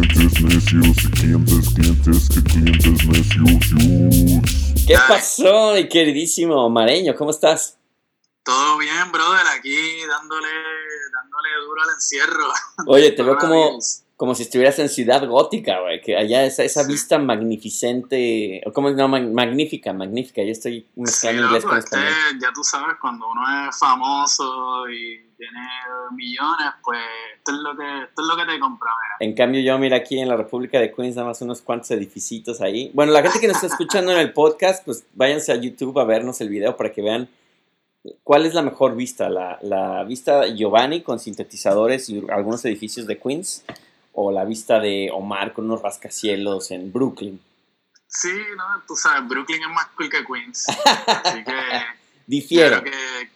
clientes necios, clientes, clientes, clientes necios. ¿Qué pasó, mi queridísimo Mareño? ¿Cómo estás? Todo bien, brother, aquí dándole, dándole duro al encierro. Oye, te veo como, como si estuvieras en Ciudad Gótica, güey, que allá esa, esa vista magnificente, o como no, mag- magnífica, magnífica, yo estoy Sí, mezclando inglés loco, con este, ya tú sabes, cuando uno es famoso y tiene millones, pues esto es lo que, esto es lo que te compra, mira. En cambio, yo, mira, aquí en la República de Queens, nada más unos cuantos edificios ahí. Bueno, la gente que nos está escuchando en el podcast, pues váyanse a YouTube a vernos el video para que vean cuál es la mejor vista. La, la vista Giovanni con sintetizadores y algunos edificios de Queens, o la vista de Omar con unos rascacielos en Brooklyn. Sí, no, tú sabes, Brooklyn es más cool que Queens. Así que Difiero. creo que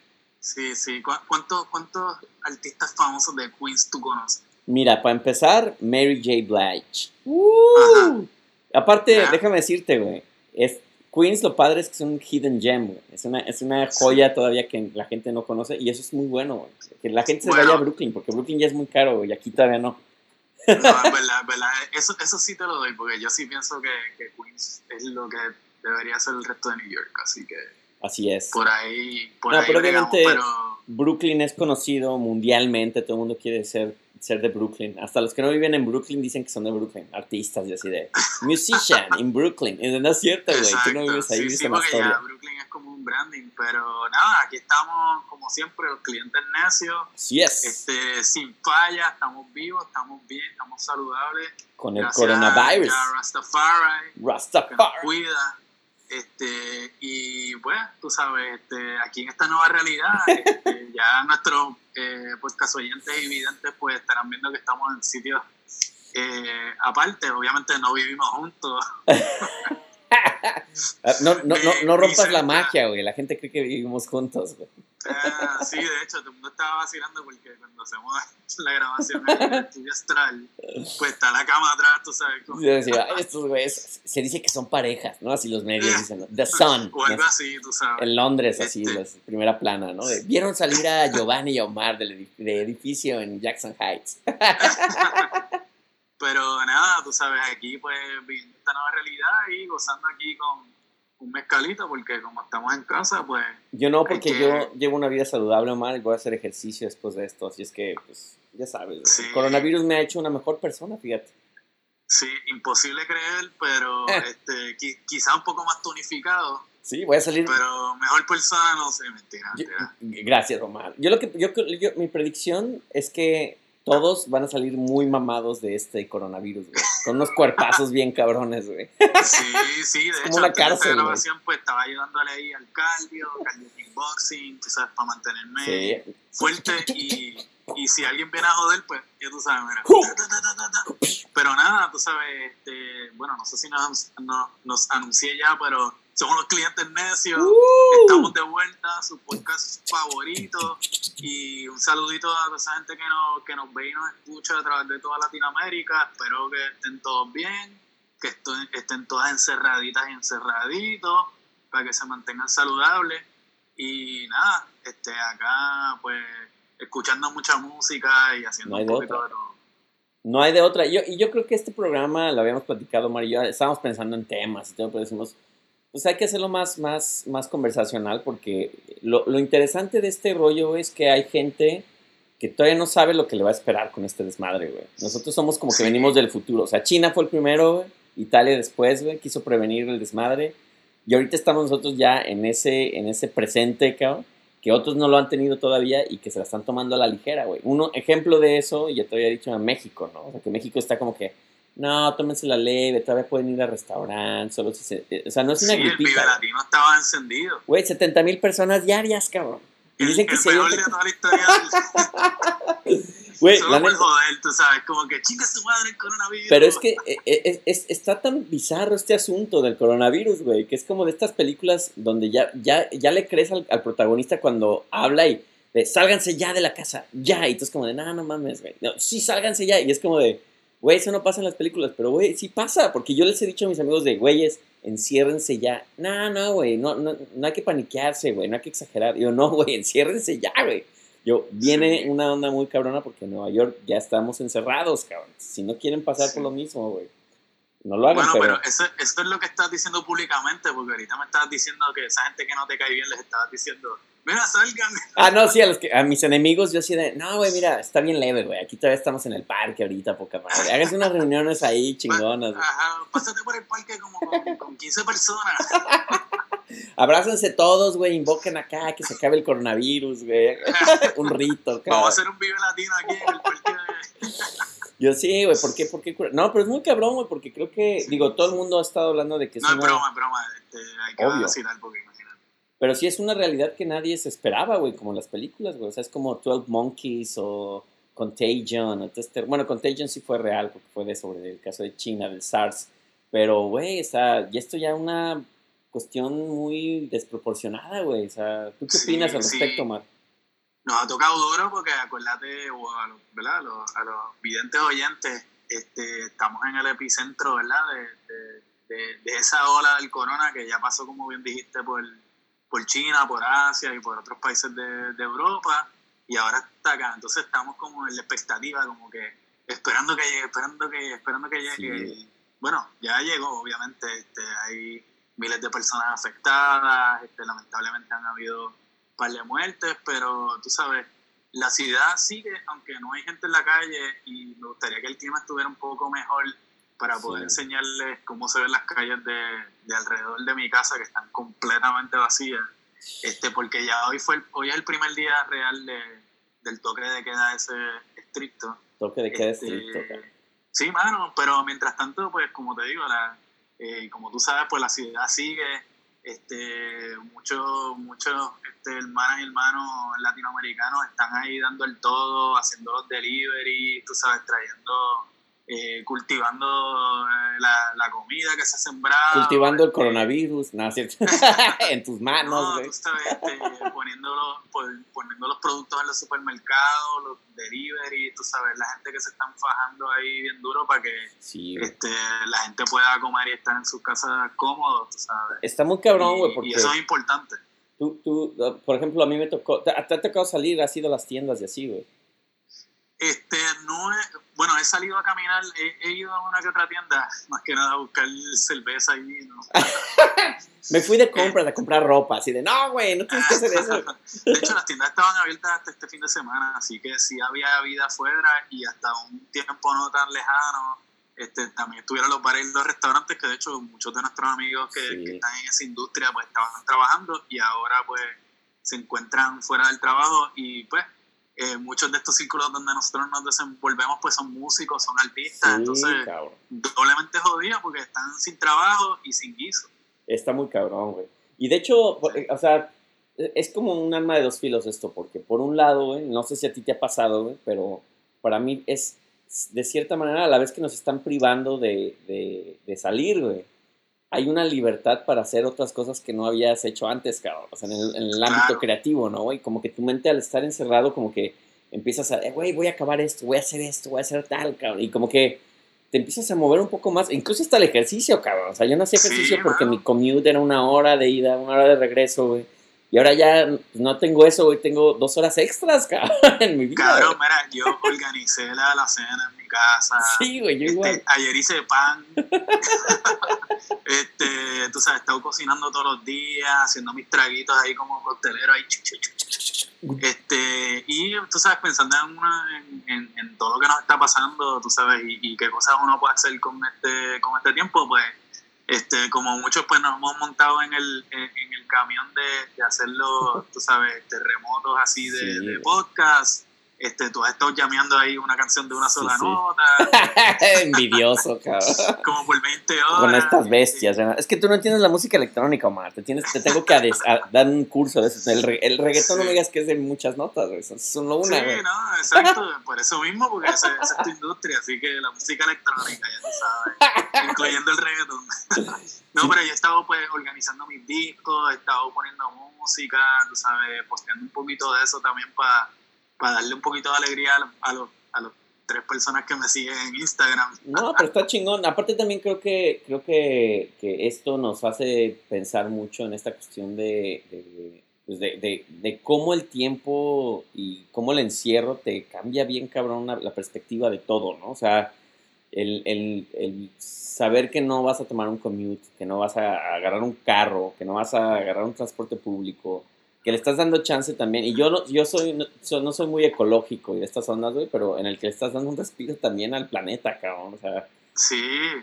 sí, sí. ¿Cu- ¿Cuántos, ¿Cuántos artistas famosos de Queens tú conoces? Mira, para empezar, Mary J. Blige. Ajá. Aparte, déjame decirte, güey. Es, Queens lo padre es que es un hidden gem, güey. Es una, es una joya todavía que la gente no conoce y eso es muy bueno, güey. Que la gente se Bueno. vaya a Brooklyn, porque Brooklyn ya es muy caro, güey, y aquí todavía no. No, es verdad, es verdad. Eso, eso sí te lo doy, porque yo sí pienso que, que Queens es lo que debería ser el resto de New York. Así que Así es. por ahí, por No, ahí pero obviamente- pero Brooklyn es conocido mundialmente, todo el mundo quiere ser, ser de Brooklyn. Hasta los que no viven en Brooklyn dicen que son de Brooklyn, artistas y así de musician in Brooklyn. No es cierto, güey, tú no vives ahí, sí, vives sí, en ya. Brooklyn es como un branding, pero nada, aquí estamos como siempre, los clientes necios, Así es, este, sin falla, estamos vivos, estamos bien, estamos saludables. con el Gracias coronavirus. a Rastafari, que nos Rastafari. cuida. Este, y pues, tú sabes, este, aquí en esta nueva realidad, este, ya nuestros eh, podcast oyentes y videntes pues estarán viendo que estamos en sitios eh, aparte, obviamente no vivimos juntos. Ah, No, no, no, no rompas la magia, güey. La gente cree que vivimos juntos, güey. Ah, sí, de hecho, todo el mundo estaba vacilando porque cuando hacemos la grabación en el estudio astral, pues está la cama atrás, tú sabes. "Ay, estos güeyes, se dice que son parejas, ¿no? Así los medios dicen. The Sun. O algo así, tú sabes. En Londres, así, Este. las- primera plana, ¿no? Vieron salir a Giovanni y Omar del edif- de edificio en Jackson Heights. Pero nada, tú sabes, aquí pues viviendo esta nueva realidad y gozando aquí con un mezcalito, porque como estamos en casa, pues Yo no, porque que- yo llevo una vida saludable, Omar, y voy a hacer ejercicio después de esto. Así es que, pues, ya sabes, güey, Sí. el coronavirus me ha hecho una mejor persona, fíjate. sí, imposible creer, pero Eh. este, qui- quizá un poco más tonificado, Sí, voy a salir pero mejor persona, no sé, mentira, Yo- mentira. gracias, Omar. Yo lo que yo, yo- mi predicción es que todos van a salir muy mamados de este coronavirus, güey. Con unos cuerpazos bien cabrones, güey. Sí, sí, de hecho, una de cárcel, grabación pues estaba ayudándole ahí al cardio, cardio kickboxing, tú sabes, para mantenerme Sí. fuerte y, y si alguien viene a joder, pues ya tú sabes, mira. Pero nada, tú sabes, este, bueno, no sé si nos, no- nos anuncié ya, pero somos los clientes necios. ¡Uh! Estamos de vuelta, su podcast favorito. Y un saludito a toda esa gente que nos, que nos ve y nos escucha a través de toda Latinoamérica. Espero que estén todos bien, que esto- estén todas encerraditas y encerraditos, para que se mantengan saludables. Y nada, este, acá pues escuchando mucha música y haciendo No hay un poquito otra. de todo. No hay de otra. Yo, y yo creo que este programa lo habíamos platicado, yo. Estábamos pensando en temas y todo, pero decimos, pues hay que hacerlo más, más, más conversacional porque lo, lo interesante de este rollo es que hay gente que todavía no sabe lo que le va a esperar con este desmadre, güey. Nosotros somos como que venimos del futuro. O sea, China fue el primero, güey. Italia después, güey, quiso prevenir el desmadre. Y ahorita estamos nosotros ya en ese, en ese presente, cabrón, que otros no lo han tenido todavía y que se la están tomando a la ligera, güey. Uno, ejemplo de eso, y ya te había dicho, en México, ¿no? O sea, que México está como que, no, tómense la leve, todavía pueden ir a restaurantes, solo si se... eh, O sea, no es una Sí, el. Vive. Latino estaba encendido. Güey, 70 mil personas diarias, cabrón. Y El, dicen que el mejor de toda la historia Güey, Solo la por joder, tú sabes, como que chinga su madre el coronavirus. Pero es que eh, eh, es- es- está tan bizarro este asunto del coronavirus, güey, que es como de estas películas donde ya, ya, ya le crees al, al protagonista cuando habla y de sálganse ya de la casa, ya, y tú es como de, no, no mames, güey, no, sí, sálganse ya, y es como de, güey, eso no pasa en las películas, pero güey, sí pasa, porque yo les he dicho a mis amigos de, güeyes, enciérrense ya, no, no, güey, no, no, no hay que paniquearse, güey, no hay que exagerar, yo, no, güey, enciérrense ya, güey. Yo, viene una onda muy cabrona porque en Nueva York ya estamos encerrados, cabrón. Si no quieren pasar por lo mismo, güey. No lo hagan, Bueno, pero... pero eso, eso es lo que estás diciendo públicamente, porque ahorita me estabas diciendo que esa gente que no te cae bien les estabas diciendo, mira, salgan. Ah, no, sí, a, los que, a mis enemigos yo sí de, no, güey, mira, está bien leve, güey. Aquí todavía estamos en el parque ahorita, poca madre. Háganse unas reuniones ahí chingonas, güey. Ajá, pásate por el parque como con, con 15 personas. Abrácense todos, güey, invoquen acá que se acabe el coronavirus, güey. Un rito, Vamos a cabrón. hacer un vive latino aquí en el parque. Yo sí, güey, ¿por qué? ¿Por qué? cura- No, pero es muy cabrón, güey, porque creo que, digo, todo el mundo ha estado hablando de que es No es broma, es broma. Este, hay que Obvio. vacilar porque imagínate. Pero sí es una realidad que nadie se esperaba, güey, como las películas, güey. O sea, es como 12 Monkeys o Contagion. o este- Bueno, Contagion sí fue real, porque fue de sobre el caso de China, del SARS. Pero, güey, o sea, y esto ya es una cuestión muy desproporcionada, güey. O sea, ¿tú qué Sí, opinas al sí. respecto, Mar? Nos ha tocado duro porque acuérdate, o a los, ¿verdad? A los, a los videntes oyentes, este, estamos en el epicentro, ¿verdad? De, de- de- de esa ola del corona que ya pasó, como bien dijiste, por, por China, por Asia y por otros países de, de Europa y ahora está acá. Entonces estamos como en la expectativa, como que esperando que llegue, esperando que llegue, esperando que llegue. Sí. Bueno, ya llegó, obviamente. Este, hay miles de personas afectadas, este, lamentablemente han habido un par de muertes, pero tú sabes, la ciudad sigue, aunque no hay gente en la calle y me gustaría que el clima estuviera un poco mejor para poder Sí. enseñarles cómo se ven las calles de, de alrededor de mi casa que están completamente vacías. Este, porque ya hoy fue el, hoy es el primer día real de, del toque de queda ese estricto. Toque de queda Este, estricto. Sí, mano, pero mientras tanto, pues como te digo, la, eh, como tú sabes, pues la ciudad sigue, este, muchos muchos este, hermanas y hermanos latinoamericanos están ahí dando el todo, haciendo los delivery, tú sabes, trayendo, eh, cultivando eh, la, la comida que se ha sembrado. Cultivando el este, coronavirus, no, ¿cierto? en tus manos, no, tú sabes, este, poniendo, los, pon- poniendo los productos en los supermercados, los delivery, tú sabes, la gente que se están fajando ahí bien duro para que Sí, este, la gente pueda comer y estar en sus casas cómodos, tú sabes. Está muy cabrón, güey, porque... y eso es importante. Tú, tú, por ejemplo, a mí me tocó, te, te ha tocado salir, has ido a las tiendas y así, güey. Este, no he, bueno, he salido a caminar, he, he ido a una que otra tienda, más que nada a buscar cerveza y vino. Me fui de compras a comprar ropa, así de, no, güey, no tienes que hacer eso. De hecho, las tiendas estaban abiertas hasta este fin de semana, así que sí había vida afuera y hasta un tiempo no tan lejano. Este, también estuvieron los bares y los restaurantes, que de hecho muchos de nuestros amigos que, Sí. que están en esa industria pues estaban trabajando y ahora pues se encuentran fuera del trabajo y pues eh, muchos de estos círculos donde nosotros nos desenvolvemos pues son músicos, son artistas, Sí, entonces cabrón. doblemente jodidos porque están sin trabajo y sin guiso. Está muy cabrón, güey. Y de hecho, por- o sea, es como un arma de dos filos esto, porque por un lado, güey, no sé si a ti te ha pasado, güey, pero para mí es, de cierta manera, a la vez que nos están privando de, de, de salir, güey, hay una libertad para hacer otras cosas que no habías hecho antes, cabrón. O sea, en el, en el ámbito creativo, ¿no, güey? Como que tu mente al estar encerrado, como que empiezas a, eh, güey, voy a acabar esto, voy a hacer esto, voy a hacer tal, cabrón. Y como que te empiezas a mover un poco más, incluso hasta el ejercicio, cabrón. O sea, yo no hacía Sí, ejercicio porque mi commute era una hora de ida, una hora de regreso, güey. Y ahora ya no tengo eso, güey, tengo dos horas extras, cabrón, en mi vida. Cabrón, mira, yo organicé la, la cena en mi casa. Sí, güey, yo Este, igual. ayer hice pan. este, tú sabes, he estado cocinando todos los días, haciendo mis traguitos ahí como coctelero ahí. Este, y tú sabes, pensando en, una, en, en- en todo lo que nos está pasando, tú sabes, y, y qué cosas uno puede hacer con este, con este tiempo, pues, este, como muchos, pues nos hemos montado en el, en, en el camión de, de hacerlo, tú sabes, este, remotos así de, Sí. de podcast. Este, tú has estado llameando ahí una canción de una sola sí. nota, Envidioso, cabrón. como por 20 horas. Con estas bestias, ¿verdad? Es que tú no entiendes la música electrónica, Omar. Te, tienes, te tengo que a- dar un curso de eso. El, re- el reggaetón no me digas que es de muchas notas, güey. Son solo una, sí, güey. no, exacto, por eso mismo, porque esa, esa es tu industria, así que la música electrónica, ya tú sabes, incluyendo el reggaetón. No, pero yo he estado pues organizando mis discos, he estado poniendo música, tú sabes, posteando un poquito de eso también para darle un poquito de alegría a, los- a los, tres personas que me siguen en Instagram. No, pero está chingón. Aparte también creo que creo que, que esto nos hace pensar mucho en esta cuestión de, de- pues de, cómo el tiempo y cómo el encierro te cambia bien, cabrón, la perspectiva de todo, ¿no? O sea, el, el, el, saber que no vas a tomar un commute, que no vas a agarrar un carro, que no vas a agarrar un transporte público, que le estás dando chance también. Y yo no, yo soy, no, no soy muy ecológico y de estas ondas, güey, pero en el que le estás dando un respiro también al planeta, cabrón. O sea, Sí,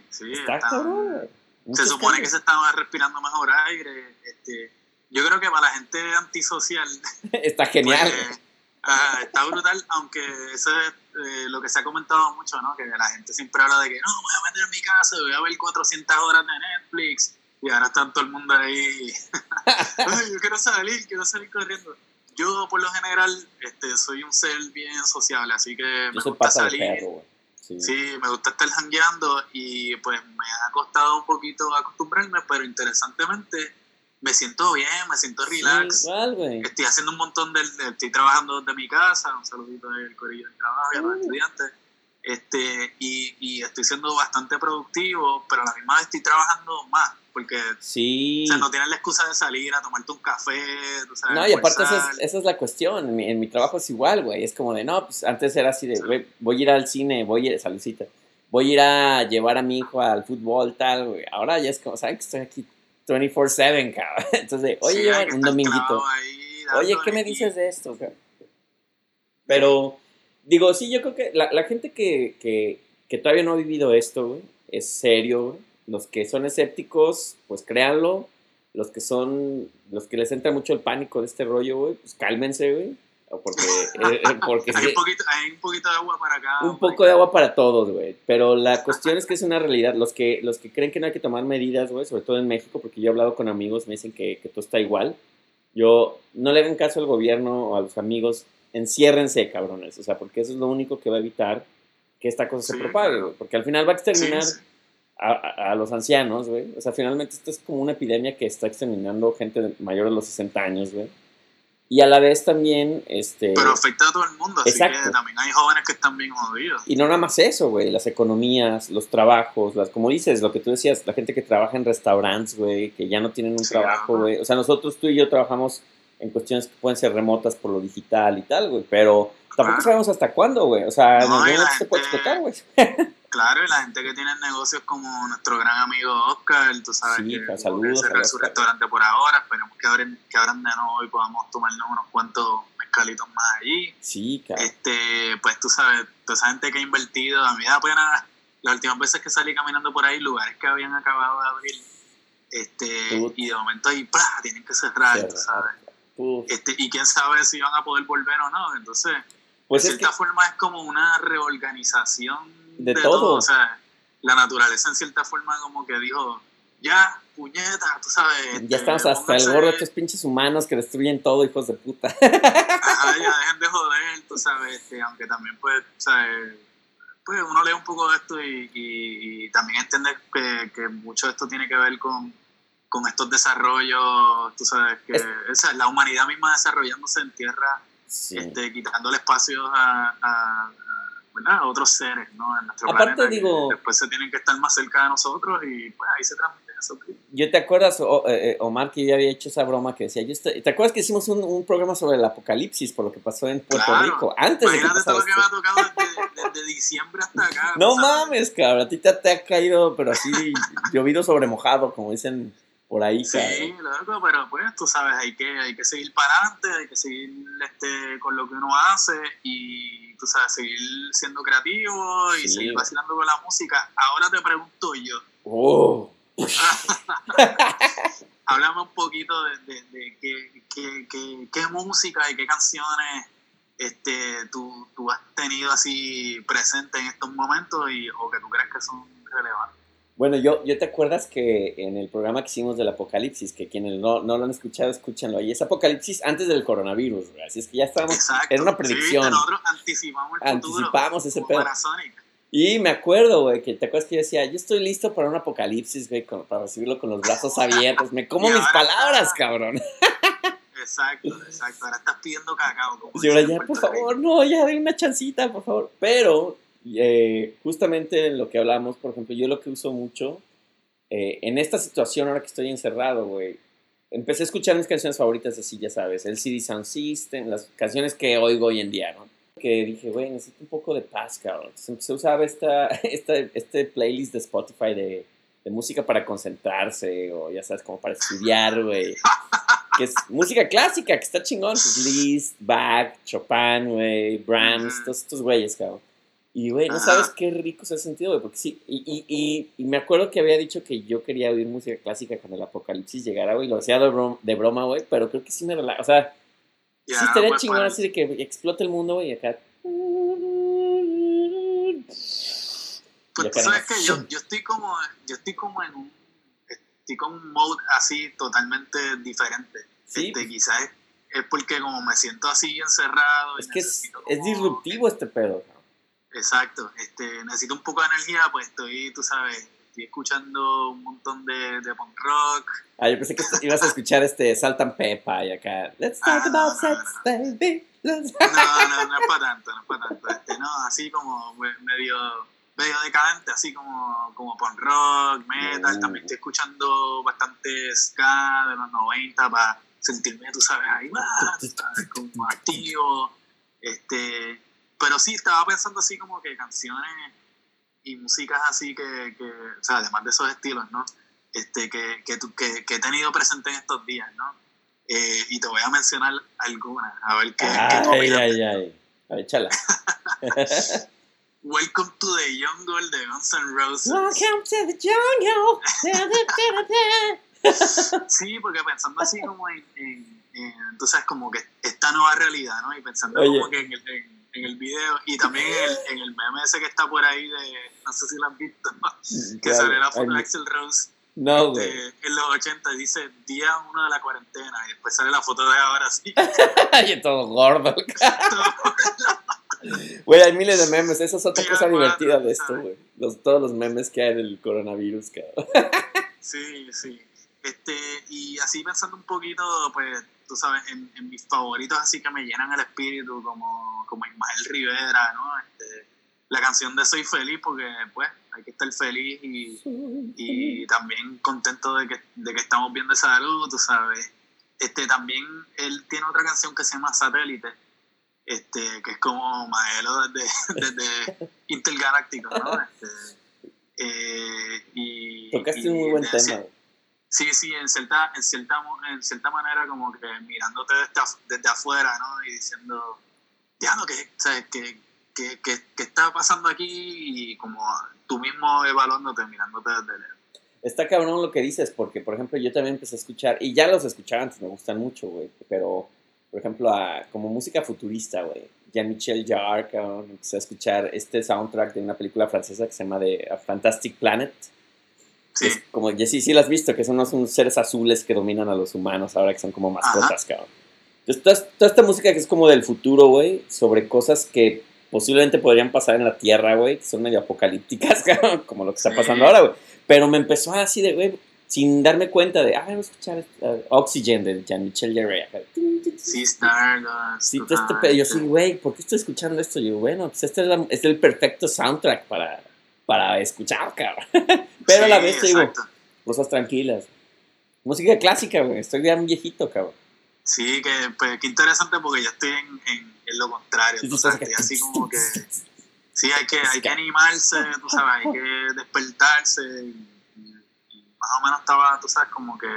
sí. está está- cabrón, güey. se supone que se estaba respirando mejor aire. Este, yo creo que para la gente antisocial Está genial. pues, ah, está brutal, aunque eso es eh, lo que se ha comentado mucho, ¿no? Que la gente siempre habla de que no, voy a meter en mi casa, voy a ver 400 horas de Netflix. Y ahora está todo el mundo ahí. Ay, yo quiero salir, quiero salir corriendo. Yo, por lo general, este, soy un ser bien sociable, así que me Yo soy gusta salir. perro. Sí. Sí, me gusta estar jangueando y pues me ha costado un poquito acostumbrarme, pero interesantemente me siento bien, me siento relax. Sí, igual. Estoy haciendo un montón de, de- estoy trabajando desde mi casa, un saludito del corillo del trabajo y a los Uh. estudiantes. Este, y, y estoy siendo bastante productivo, pero a la misma vez estoy trabajando más, porque Sí. o sea, no tienes la excusa de salir a tomarte un café, sabes, No, y aparte esa es, esa es la cuestión. En mi, en mi trabajo es igual, güey. Es como de, no, pues antes era así de, güey, voy a ir al cine, voy a ir, saludcita, voy a ir a llevar a mi hijo al fútbol, tal, güey. Ahora ya es como, ¿saben que estoy aquí 24-7, cabrón? Entonces, oye, Sí, un dominguito. ahí Oye, ¿qué me dices de esto? cabrón? Pero, digo, sí, yo creo que la, la gente que, que, que todavía no ha vivido esto, güey, es serio, güey. Los que son escépticos, pues créanlo. Los que son, los que les entra mucho el pánico de este rollo, güey, pues cálmense, güey. Porque, eh, eh, porque hay, sí, un poquito, hay un poquito de agua para acá. un poco de agua para todos, güey. Pero la cuestión es que es una realidad. Los que, los que creen que no hay que tomar medidas, güey, sobre todo en México, porque yo he hablado con amigos, me dicen que, que todo está igual. Yo, no le hagan caso al gobierno o a los amigos, enciérrense, cabrones. O sea, porque eso es lo único que va a evitar que esta cosa se propague, güey. Porque al final va a sí. A, a- los ancianos, güey. O sea, finalmente esto es como una epidemia que está exterminando gente mayor de los 60 años, güey. Y a la vez también, este... Pero afecta a todo el mundo, así Exacto. que también hay jóvenes que están bien jodidos. Y no nada más eso, güey, las economías, los trabajos, las, como dices, lo que tú decías, la gente que trabaja en restaurantes, güey, que ya no tienen un Sí, trabajo, güey. O sea, nosotros tú y yo trabajamos en cuestiones que pueden ser remotas por lo digital y tal, güey, pero tampoco sabemos hasta cuándo, güey. O sea, No, la momento se puede explotar, güey. Claro, y la gente que tiene negocios como nuestro gran amigo Oscar, tú sabes Sí, que que saludos cerrar su restaurante por ahora, esperemos que abran, que abran de nuevo y podamos tomarnos unos cuantos mezcalitos más allí. Sí, cabrón. Este, pues tú sabes, toda esa gente que ha invertido, a mí me da pena las últimas veces que salí caminando por ahí, lugares que habían acabado de abrir, este, y de momento ahí, ¡plá! tienen que cerrar, tú Cerrar. sabes. Uf. Este, y quién sabe si van a poder volver o no, entonces, Pues de es que, cierta forma es como una reorganización De de, todo. todo. O sea, la naturaleza en cierta forma como que dijo, ya, puñeta, tú sabes. ya este, estamos hasta el gorro de estos pinches humanos que destruyen todo, hijos de puta. Ajá, ya dejen de joder, tú sabes, este, aunque también pues, ¿sabes? pues uno lee un poco de esto y, y- y también entiende que, que mucho de esto tiene que ver con, con estos desarrollos, tú sabes, que Es- o sea, la humanidad misma desarrollándose en tierra Sí. este, quitándole espacios a- a- ¿verdad? otros seres, ¿no? En nuestro Aparte, planeta, digo- después se tienen que estar más cerca de nosotros y pues ahí se transmiten esos. Yo te acuerdas, eh, eh, Omar, que yo había hecho esa broma que decía, yo estoy- ¿te acuerdas que hicimos un, un programa sobre el apocalipsis por lo que pasó en Puerto Claro. Rico? Antes de que todo lo que me ha tocado desde, desde diciembre hasta acá. No sabes. mames, cabrón, a ti te, te ha caído, pero así, llovido sobre mojado, como dicen por ahí, Sí, cabrón. loco, pero pues tú sabes, hay que, hay que seguir para adelante, hay que seguir este, con lo que uno hace y tú sabes, seguir siendo creativo y Sí. seguir vacilando con la música. Ahora te pregunto yo, Oh. háblame un poquito de, de, de qué, qué, qué, qué música y qué canciones este, tú, tú has tenido así presente en estos momentos y, o que tú crees que son relevantes. Bueno, yo, yo te acuerdas que en el programa que hicimos del apocalipsis, que quienes no, no lo han escuchado, escúchenlo ahí, es apocalipsis antes del coronavirus, güey, así es que ya estábamos Exacto. era una predicción. nosotros anticipamos el futuro. Ese pedo. Y me acuerdo, güey, que te acuerdas que yo decía, yo estoy listo para un apocalipsis, güey, con- para recibirlo con los brazos abiertos. Me como mis palabras, está- cabrón. Exacto, exacto. Ahora estás pidiendo cacao. Como Sí, ahora ya, por favor, no, ya, dame una chancita, por favor. Pero, eh, justamente en lo que hablamos, por ejemplo, yo lo que uso mucho, eh, en esta situación ahora que estoy encerrado, güey, empecé a escuchar mis canciones favoritas así, ya sabes, el CD Sound System, las canciones que oigo hoy en día, ¿no? Que dije, güey, necesito un poco de paz, cabrón. Entonces esta, esta, este playlist de Spotify de, de música para concentrarse o ya sabes, como para estudiar, güey. Que es música clásica, que está chingón. Pues Liszt, Bach, Chopin, güey, Brahms, todos estos güeyes, cabrón. Y, güey, no Ajá. sabes qué rico se ha sentido, güey, porque sí. Y, y, y, y me acuerdo que había dicho que yo quería oír música clásica cuando el apocalipsis llegara, güey. Lo hacía de broma, de broma, güey, pero creo que sí me relaja. O sea, Ya, sí estaría pues, chingón pues, así de que explote el mundo, güey, y acá. Pues tú sabes que yo, yo estoy como, yo estoy como en un, estoy con un mode así totalmente diferente. Sí, Este, quizás es, es porque como me siento así encerrado. es que es, necesito es como- disruptivo este pedo. Exacto, este, necesito un poco de energía, pues estoy, tú sabes, estoy escuchando un montón de, de punk rock. Ah, yo pensé que ibas a escuchar este Saltan Pepa y acá. Let's talk Ah, about no, sex, no. baby. Let's- No, no, no es para tanto, no es para tanto. Este, no, así como me- medio, medio decadente, así como, como punk rock, metal. También estoy escuchando bastante ska de los 90 para sentirme, tú sabes, ahí sabes, como activo. Este, pero sí, estaba pensando así como que canciones y músicas así que, que o sea, además de esos estilos, ¿no? Este, que, que, que, que he tenido presente en estos días, ¿no? Eh, y te voy a mencionar algunas, a ver qué, qué tú Ay, opinas. ay, ay. A ver, échala. Welcome to the Jungle de Guns N' Roses. Welcome to the jungle. Sí, porque pensando así como en, en, en, tú sabes, como que esta nueva realidad, ¿no? Y pensando Oye. como que en en, en el video y también en el, en el meme ese que está por ahí de, no sé si lo has visto, que sale la foto de Axel Rose No, de, güey. en los 80 dice día uno de la cuarentena y después sale la foto de ahora sí. Ay, todo gordo. Güey, hay miles de memes. Esa es otra cosa divertida de esto, güey. Los, todos los memes que hay del coronavirus, cabrón. Sí, sí. Este, y así pensando un poquito, pues, tú sabes, en, en mis favoritos así que me llenan el espíritu, como, como Ismael Rivera, ¿no? Este, la canción de Soy Feliz, porque, pues, hay que estar feliz y, y también contento de que, de que estamos viendo esa luz, tú sabes. Este, también él tiene otra canción que se llama Satélite, este, que es como Maelo desde, desde Intergaláctico, ¿no? Este, eh, y, Tocaste y un muy buen tema. Sí, sí, en cierta, en cierta, en cierta manera como que mirándote desde, desde afuera, ¿no? Y diciendo, ya no, que, ¿sabes? Que, que, que, que está pasando aquí y como tú mismo evaluándote, mirándote desde lejos. Está cabrón lo que dices, porque, por ejemplo, yo también empecé a escuchar, y ya los escuchaba antes, me gustan mucho, güey, pero, por ejemplo, a, como música futurista, güey, Jean-Michel Jarre, cabrón, empecé a escuchar este soundtrack de una película francesa que se llama The Fantastic Planet, Sí, Es como, ya sí, sí lo has visto, que son unos, seres azules que dominan a los humanos ahora que son como mascotas, cabrón. Entonces, toda, toda esta música que es como del futuro, güey, sobre cosas que posiblemente podrían pasar en la Tierra, güey, que son medio apocalípticas, cabrón, como lo que está Sí. pasando ahora, güey. Pero me empezó así de, güey, sin darme cuenta de, ah, voy a escuchar uh, Oxygen de Jean-Michel Jarre. sí, Stardust. Sí, este. Yo este, sí, güey, ¿por qué estoy escuchando esto? Yo, bueno, pues este es, la- es el perfecto soundtrack para, para escuchar, cabrón. Pero a la sí, vez te digo, cosas tranquilas. Música clásica, güey. Estoy bien viejito, cabrón. Sí, que, pues, qué interesante porque yo estoy en, en, en lo contrario, Sí, tú sí, sabes, sí. estoy así como que... Sí, hay que, hay que animarse, tú sabes, hay que despertarse. Y, y- más o menos estaba, tú sabes, como que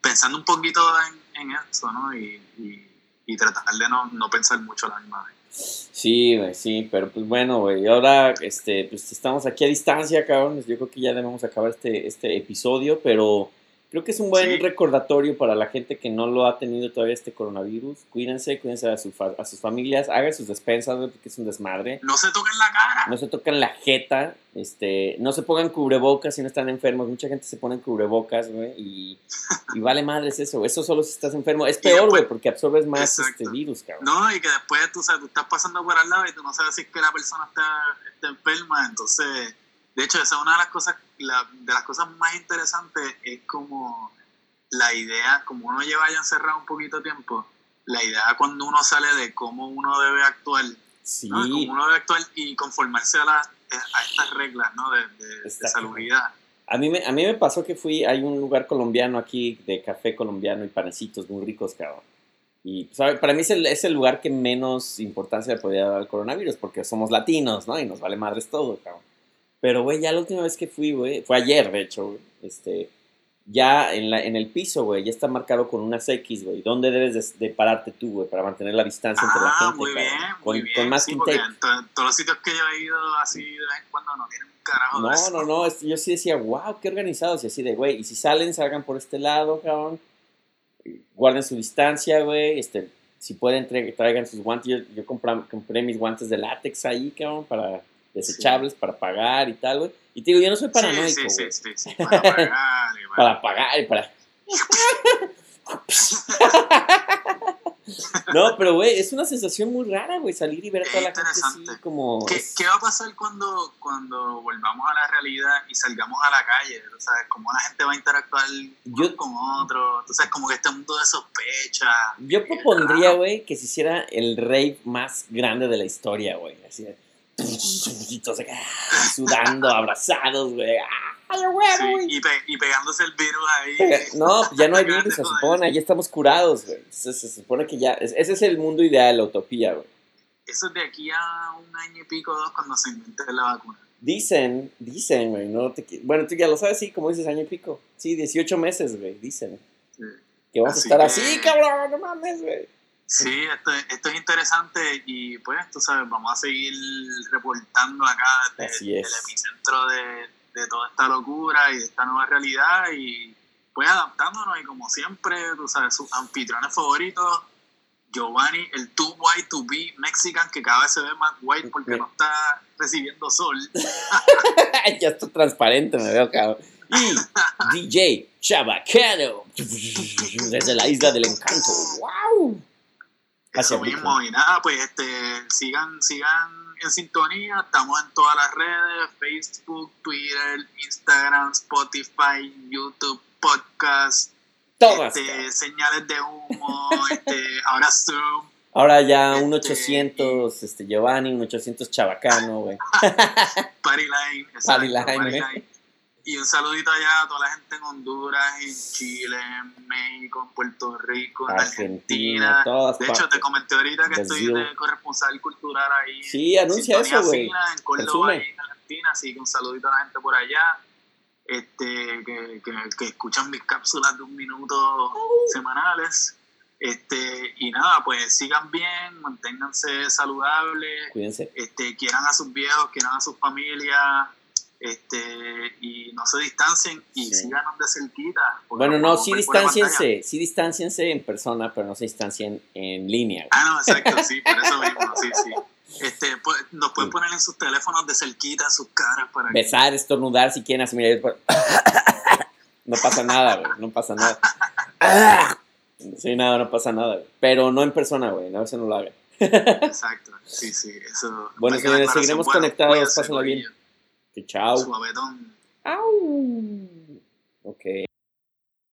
pensando un poquito en, en eso, ¿no? Y, y, y tratar de no, no pensar mucho a la misma vez. Sí, güey, sí, pero pues bueno, güey. Ahora, este, pues estamos aquí a distancia, cabrón. Yo creo que ya debemos acabar este, este episodio, pero creo que es un buen Sí. recordatorio para la gente que no lo ha tenido todavía este coronavirus. Cuídense, cuídense a, su fa- a sus familias, hagan sus despensas, porque es un desmadre. No se toquen la cara. No se tocan la jeta, este, no se pongan cubrebocas si no están enfermos. Mucha gente se pone cubrebocas, güey, y, y vale madres eso. Eso solo si estás enfermo. Es peor, güey, porque absorbes más Exacto. este virus, cabrón. No, y que después tú, sabes, tú estás pasando por al lado y tú no sabes si es que la persona está, está enferma. Entonces, de hecho, esa es una de las cosas, la- de las cosas más interesantes es como la idea, como uno lleva ya encerrado un poquito de tiempo, la idea cuando uno sale de cómo uno debe actuar, Sí, ¿no? De cómo uno debe actuar y conformarse a, las- a estas reglas ¿no? de, de, de salubridad. A mí, me, a mí me pasó que fui, hay un lugar colombiano aquí de café colombiano y panecitos muy ricos, cabrón. Y ¿sabe? para mí es el, es el lugar que menos importancia le podía dar al coronavirus, porque somos latinos, ¿no? Y nos vale madres todo, cabrón. Pero, güey, ya la última vez que fui, güey, fue ayer, de hecho, güey, este, ya en, la, en el piso, güey, ya está marcado con unas X, güey. ¿Dónde debes de, de pararte tú, güey, para mantener la distancia entre la Ah, gente? muy bien, con, muy bien. con más sí, todos los sitios que yo he ido así de vez en cuando no tienen un carajo No, no, no, es- yo sí decía, wow, qué organizados. Y así de, güey, y si salen, salgan por este lado, cabrón. Guarden su distancia, güey. Este, si pueden, tra- traigan sus guantes. Yo, yo compra- compré mis guantes de látex ahí, cabrón, para desechables, para pagar y tal, güey. Y te digo, yo no soy paranoico, Sí, sí, sí, sí, sí, para pagar y para- Para pagar y para... no, pero, güey, es una sensación muy rara, güey, salir y ver a toda la gente así como... ¿Qué, qué va a pasar cuando, cuando volvamos a la realidad y salgamos a la calle? ¿Tú sabes? ¿Cómo la gente va a interactuar Yo- con? ¿Tú sabes? Como que este mundo de sospecha. Yo propondría, güey, que se hiciera el rave más grande de la historia, güey. Así sudando, abrazados, güey. ¡Ay, güey, Sí, güey! y, pe- y pegándose el virus ahí. No, ya no hay virus, se supone, ya estamos curados, güey. Se, se supone que ya, es- ese es el mundo ideal, la utopía, güey. Eso es de aquí a un año y pico, dos, cuando se invente la vacuna. Dicen, dicen, güey, no te Bueno, tú ya lo sabes, sí, como dices, año y pico. Sí, 18 meses, güey, dicen. Sí. Que vamos Así a estar que- así, cabrón, no mames, güey. Sí, esto, esto es interesante y pues tú sabes, vamos a seguir reportando acá desde el epicentro de, de toda esta locura y de esta nueva realidad y pues adaptándonos y como siempre, tú sabes, sus anfitriones favoritos, Giovanni, el too white to be Mexican, que cada vez se ve más white porque no está recibiendo sol. ya está transparente, me veo, cabrón. Y DJ Chabacano, desde la isla del encanto. ¡Wow! Eso Hacia mismo, y nada, pues este, sigan, sigan en sintonía, estamos en todas las redes, Facebook, Twitter, Instagram, Spotify, YouTube, podcast, Todas. este, señales de humo, este, ahora Zoom, Ahora ya un Este, 800 este, Giovanni, un 800 Chabacano, güey. Partyline, exacto, Partyline, Partyline. Y un saludito allá a toda la gente en Honduras, en Chile, en México, en Puerto Rico, en Argentina, Argentina. todas De hecho, te comenté ahorita que estoy de corresponsal cultural ahí. Sí, anuncia eso, güey. En Córdoba, ahí en Argentina, así que un saludito a la gente por allá. Este, que, que, que escuchan mis cápsulas de un minuto semanales. Este, y nada, pues sigan bien, manténganse saludables, Cuídense. este, quieran a sus viejos, quieran a sus familias, este, y no se distancien y Sí. síganos de cerquita. Bueno, no, sí distanciense, sí distanciense en persona, pero no se distancien en línea. Ah, no, exacto, sí, por eso mismo, sí, sí. Este, pues, nos pueden poner en sus teléfonos de cerquita sus caras para que... Besar, estornudar si quieren, así mira, No pasa nada, güey, no pasa nada. Sí, nada, no pasa nada, güey. Pero no en persona, güey, no, eso no lo hagan. Exacto, sí, sí, eso... Bueno, señores, declaración seguiremos buena. conectados, pásenla bien. Que chao. Suavetón. Au. Ok.